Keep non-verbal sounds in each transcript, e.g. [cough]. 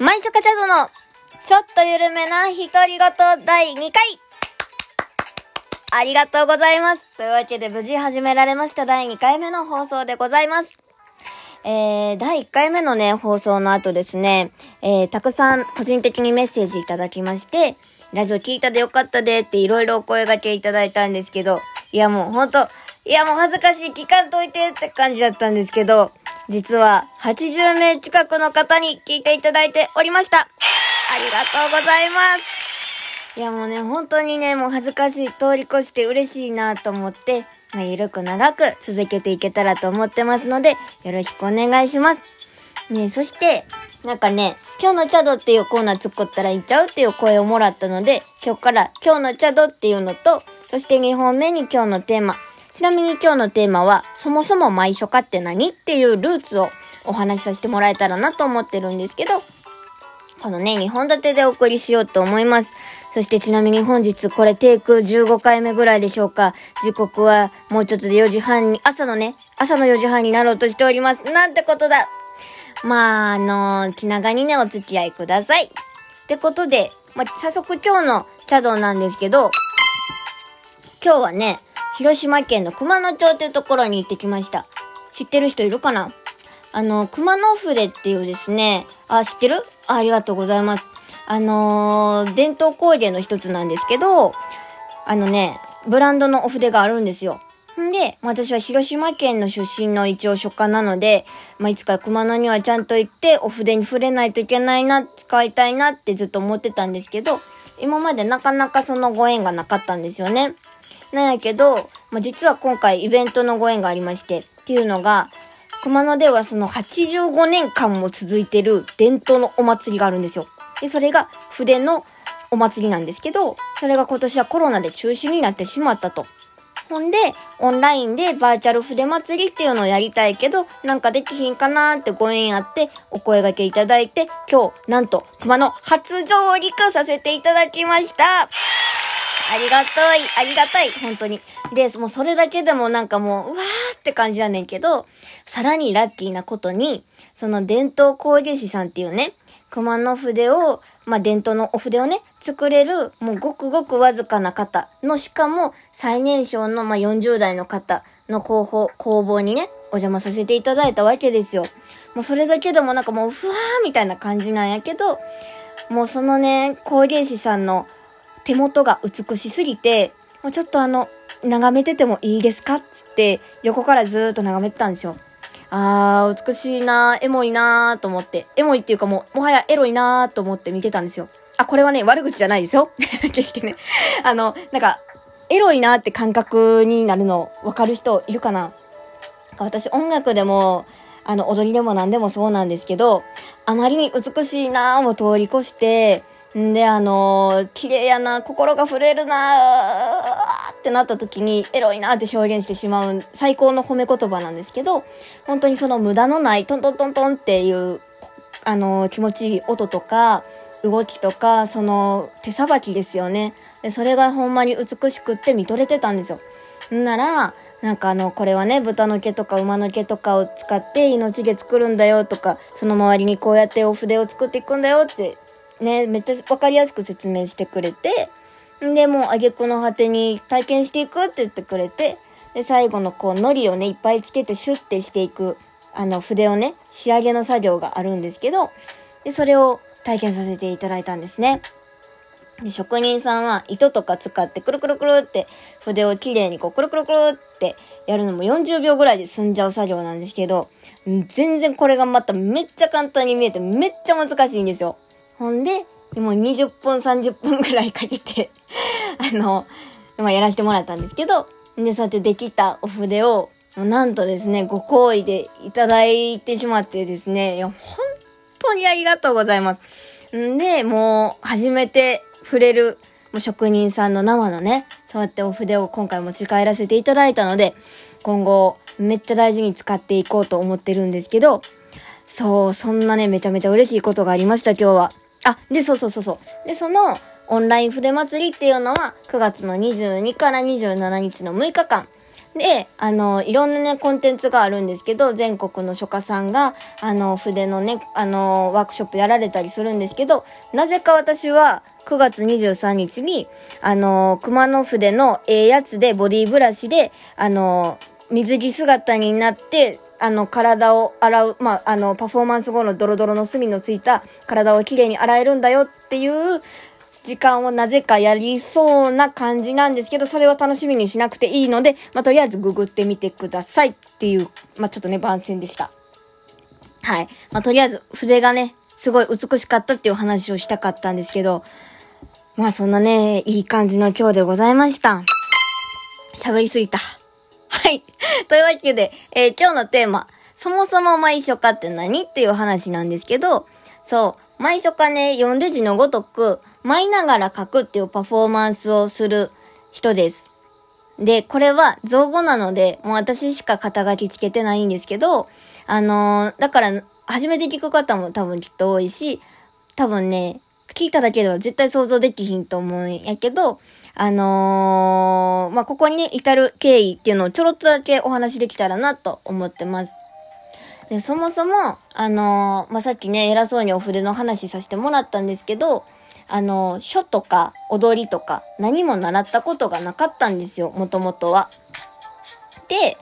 毎初カチャドの、ちょっと緩めな独り言第2回ありがとうございます。というわけで無事始められました第2回目の放送でございます。えー、第1回目のね、放送の後ですね、えー、たくさん個人的にメッセージいただきまして、ラジオ聞いたでよかったでっていろいろお声掛けいただいたんですけど、いやもうほんと、いやもう恥ずかしい、聞かんといてって感じだったんですけど、実は80名近くの方に聞いていただいておりました。ありがとうございます。いやもうね、本当にね、もう恥ずかしい、通り越して嬉しいなと思って、まあ、ゆるく長く続けていけたらと思ってますので、よろしくお願いします。ねそして、なんかね、今日のチャドっていうコーナー作ったらいっちゃうっていう声をもらったので、今日から今日のチャドっていうのと、そして2本目に今日のテーマ、ちなみに今日のテーマは、そもそも毎初化って何っていうルーツをお話しさせてもらえたらなと思ってるんですけど、このね、2本立てでお送りしようと思います。そしてちなみに本日これテイク15回目ぐらいでしょうか。時刻はもうちょっとで4時半に、朝のね、朝の4時半になろうとしております。なんてことだまあ、あのー、気長にね、お付き合いください。ってことで、まあ、早速今日の茶道なんですけど、今日はね、広島県の熊野町というところに行ってきました。知ってる人いるかな？あの、熊野筆っていうですね、あ、知ってる？あありがとうございます。あのー、伝統工芸の一つなんですけど、あのね、ブランドのお筆があるんですよ。んで、私は広島県の出身の一応書家なので、まあ、いつか熊野にはちゃんと行ってお筆に触れないといけないな、使いたいなってずっと思ってたんですけど、今までなかなかそのご縁がなかったんですよね。なんやけど、まあ、実は今回イベントのご縁がありまして、っていうのが、熊野ではその85年間も続いてる伝統のお祭りがあるんですよ。で、それが筆のお祭りなんですけど、それが今年はコロナで中止になってしまったと。ほんで、オンラインでバーチャル筆祭りっていうのをやりたいけど、なんかできひんかなーってご縁あって、お声掛けいただいて、今日、なんと、熊野初上陸させていただきましたありがたい、ありがたい、本当に。で、もうそれだけでもなんかもう、うわーって感じやねんけど、さらにラッキーなことに、その伝統工芸士さんっていうね、熊野筆を、まあ、伝統のお筆をね、作れる、もうごくごくわずかな方の、しかも最年少の、まあ、40代の方の候補、工房にね、お邪魔させていただいたわけですよ。もうそれだけでもなんかもう、ふわーみたいな感じなんやけど、もうそのね、工芸士さんの手元が美しすぎて、もうちょっとあの、眺めててもいいですかつって、横からずーっと眺めてたんですよ。あー、美しいなー、エモいなーと思って、エモいっていうかもう、もはやエロいなーと思って見てたんですよ。あ、これはね、悪口じゃないですよ。[laughs] 決してね。あの、なんか、エロいなーって感覚になるの、わかる人いるかな私、音楽でも、あの、踊りでも何でもそうなんですけど、あまりに美しいなーも通り越して、んで、あのー、綺麗やな、心が震えるなってなった時に、エロいなって表現してしまう最高の褒め言葉なんですけど、本当にその無駄のないトントントントンっていう、あのー、気持ちいい音とか、動きとか、その手さばきですよね。で、それがほんまに美しくって見とれてたんですよ。なら、なんかあの、これはね、豚の毛とか馬の毛とかを使って命毛作るんだよとか、その周りにこうやってお筆を作っていくんだよってね、めっちゃわかりやすく説明してくれて、で、もう、あげくの果てに体験していくって言ってくれて、で、最後のこう、海苔をね、いっぱいつけてシュッてしていく、あの、筆をね、仕上げの作業があるんですけど、で、それを体験させていただいたんですね。で、職人さんは糸とか使ってくるくるくるって筆をきれいにこうくるくるくるってやるのも40秒ぐらいで済んじゃう作業なんですけど、全然これがまためっちゃ簡単に見えてめっちゃ難しいんですよ。ほんで、もう20分、30分ぐらいかけて [laughs] あの、まあ、やらせてもらったんですけど、で、そうやってできたお筆を、なんとですね、ご好意でいただいてしまってですね、いや、本当にありがとうございます。んで、もう、初めて触れる、もう職人さんの生のね、そうやってお筆を今回持ち帰らせていただいたので、今後、めっちゃ大事に使っていこうと思ってるんですけど、そう、そんなね、めちゃめちゃ嬉しいことがありました、今日は。あ、で、そうそうそうそう。で、その、オンライン筆祭りっていうのは、9月の22から27日の6日間。で、あの、いろんなね、コンテンツがあるんですけど、全国の書家さんが、あの、筆のね、あの、ワークショップやられたりするんですけど、なぜか私は、9月23日に、あの、熊野筆のええやつで、ボディブラシで、あの、水着姿になって、あの、体を洗う、まあ、あの、パフォーマンス後のドロドロの隅のついた体をきれいに洗えるんだよっていう時間をなぜかやりそうな感じなんですけど、それを楽しみにしなくていいので、まあ、とりあえずググってみてくださいっていう、まあ、ちょっとね、番宣でした。はい。まあ、とりあえず筆がね、すごい美しかったっていう話をしたかったんですけど、まあそんなね、いい感じの今日でございました。喋りすぎた。はい。というわけで、えー、今日のテーマ、そもそも毎書家って何っていう話なんですけど、そう、毎書家ね、読んで字のごとく、舞いながら書くっていうパフォーマンスをする人です。で、これは造語なので、もう私しか肩書きつけてないんですけど、あのー、だから、初めて聞く方も多分きっと多いし、多分ね、聞いただけでは絶対想像できひんと思うんやけど、あのー、まあ、ここにね、至る経緯っていうのをちょろっとだけお話できたらなと思ってます。で、そもそも、あのー、まあ、さっきね、偉そうにお筆の話させてもらったんですけど、あのー、書とか踊りとか何も習ったことがなかったんですよ、もともとは。で、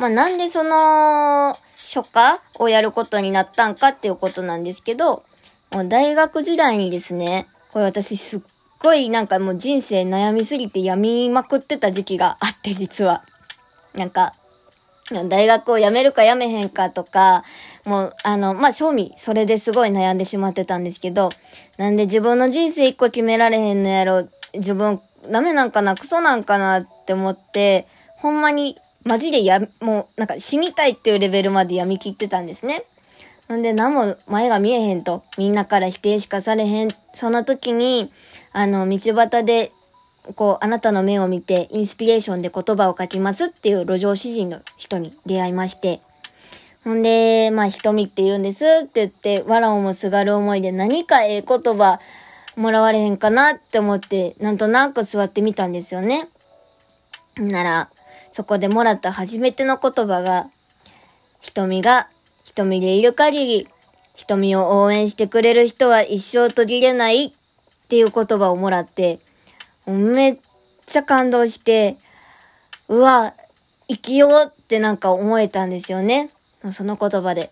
まあ、なんでその、書家をやることになったんかっていうことなんですけど、大学時代にですね、これ私すっごいなんかもう人生悩みすぎて病みまくってた時期があって実は。なんか、大学を辞めるか辞めへんかとか、もう、あの、まあ、正味、それですごい悩んでしまってたんですけど、なんで自分の人生一個決められへんのやろ、自分、ダメなんかな、クソなんかなって思って、ほんまに、マジでや、もう、なんか死にたいっていうレベルまで病み切ってたんですね。んで、何も前が見えへんと、みんなから否定しかされへん。その時に、あの、道端で、こう、あなたの目を見て、インスピレーションで言葉を書きますっていう路上詩人の人に出会いまして、ほんで、まあ、瞳って言うんですって言って、わらをもすがる思いで何かええ言葉もらわれへんかなって思って、なんとなく座ってみたんですよね。なら、そこでもらった初めての言葉が、瞳が瞳でいる限り、瞳を応援してくれる人は一生途切れないっていう言葉をもらって、めっちゃ感動して、うわ、生きようってなんか思えたんですよね。その言葉で。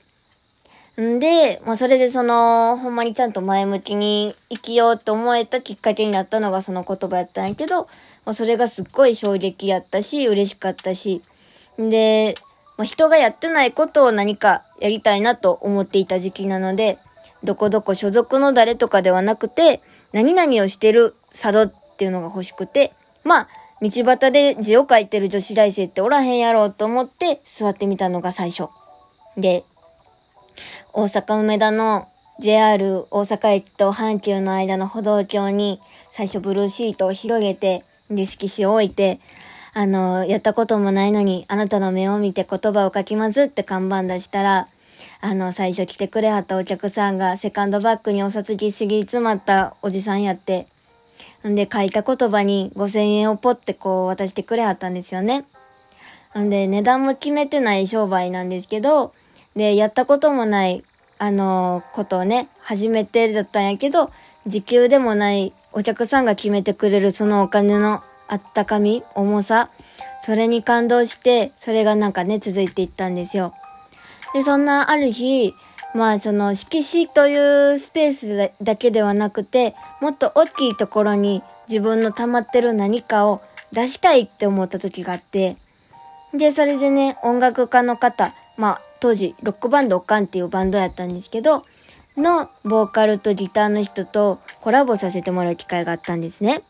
んで、まあそれでその、ほんまにちゃんと前向きに生きようと思えたきっかけになったのがその言葉やったんやけど、まあそれがすっごい衝撃やったし、嬉しかったし、で、まあ、人がやってないことを何かやりたいなと思っていた時期なので、どこどこ所属の誰とかではなくて、何々をしてる佐渡っていうのが欲しくて、まあ、道端で字を書いてる女子大生っておらへんやろうと思って座ってみたのが最初。で、大阪梅田の JR 大阪駅と阪急の間の歩道橋に最初ブルーシートを広げて、で、色紙を置いて、あの、やったこともないのに、あなたの目を見て言葉を書きますって看板出したら、あの、最初来てくれはったお客さんが、セカンドバッグにお札ぎっしり詰まったおじさんやって、んで、書いた言葉に5000円をポってこう渡してくれはったんですよね。んで、値段も決めてない商売なんですけど、で、やったこともない、あのことをね、初めてだったんやけど、時給でもないお客さんが決めてくれるそのお金のあったかみ、重さ、それに感動して、それがなんかね、続いていったんですよ。で、そんなある日、まあその色紙というスペースだけではなくて、もっと大きいところに自分の溜まってる何かを出したいって思った時があって、で、それでね、音楽家の方、まあ当時ロックバンドオカンっていうバンドやったんですけど、のボーカルとギターの人とコラボさせてもらう機会があったんですね。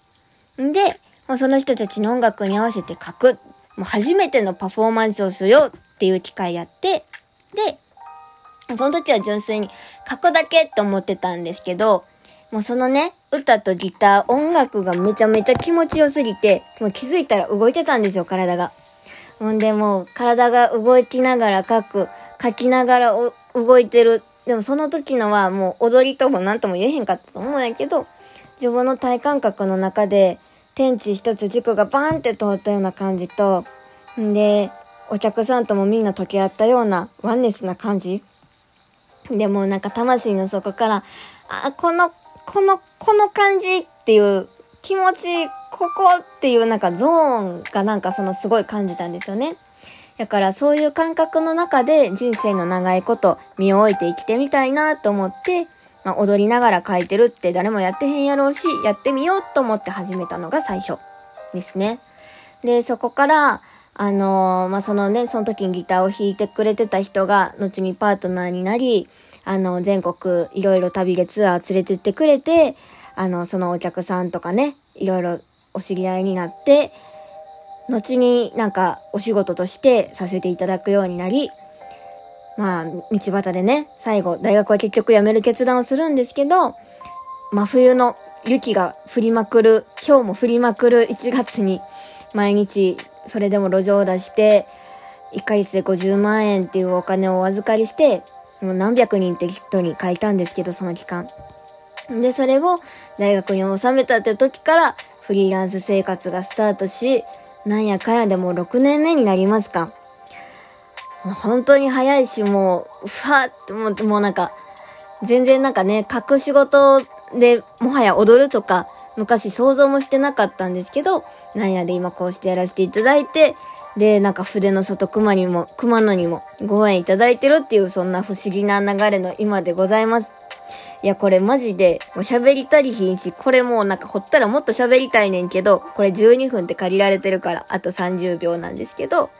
んで、もうその人たちの音楽に合わせて書く。もう初めてのパフォーマンスをするよっていう機会やって、で、その時は純粋に書くだけって思ってたんですけど、もうそのね、歌とギター、音楽がめちゃめちゃ気持ちよすぎて、もう気づいたら動いてたんですよ、体が。ほんでもう体が動きながら書く、書きながら動いてる。でもその時のはもう踊りとも何とも言えへんかったと思うんやけど、自分の体感覚の中で天地一つ軸がバーンって通ったような感じと、んで、お客さんともみんな溶け合ったようなワンネスな感じでもなんか魂の底から、あ、この、この、この感じっていう気持ち、ここっていうなんかゾーンがなんかそのすごい感じたんですよね。だからそういう感覚の中で人生の長いこと身を置いて生きてみたいなと思って、まあ、踊りながら書いてるって誰もやってへんやろうし、やってみようと思って始めたのが最初ですね。で、そこから、あのー、まあ、そのね、その時にギターを弾いてくれてた人が、後にパートナーになり、あの、全国いろいろ旅でツアー連れてってくれて、あの、そのお客さんとかね、いろいろお知り合いになって、後になんかお仕事としてさせていただくようになり、まあ、道端でね、最後、大学は結局辞める決断をするんですけど、真冬の雪が降りまくる、今日も降りまくる1月に、毎日、それでも路上を出して、1ヶ月で50万円っていうお金をお預かりして、もう何百人って人に書いたんですけど、その期間。で、それを大学に収めたって時から、フリーランス生活がスタートし、なんやかやでも6年目になりますか。本当に早いし、もう、ふわってもう、もうなんか、全然なんかね、隠し事でもはや踊るとか、昔想像もしてなかったんですけど、なんやで今こうしてやらせていただいて、で、なんか筆の里熊にも、熊野にもご縁いただいてるっていう、そんな不思議な流れの今でございます。いや、これマジで、もう喋りたりひんし、これもうなんかほったらもっと喋りたいねんけど、これ12分って借りられてるから、あと30秒なんですけど、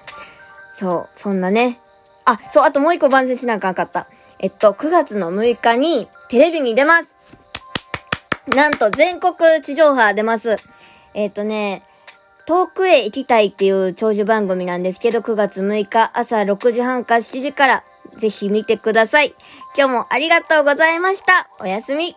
そう、そんなね。あ、そう、あともう一個番宣しなあかんかった。えっと、9月の6日にテレビに出ますなんと全国地上波出ます。えっとね、遠くへ行きたいっていう長寿番組なんですけど、9月6日朝6時半か7時からぜひ見てください。今日もありがとうございました。おやすみ。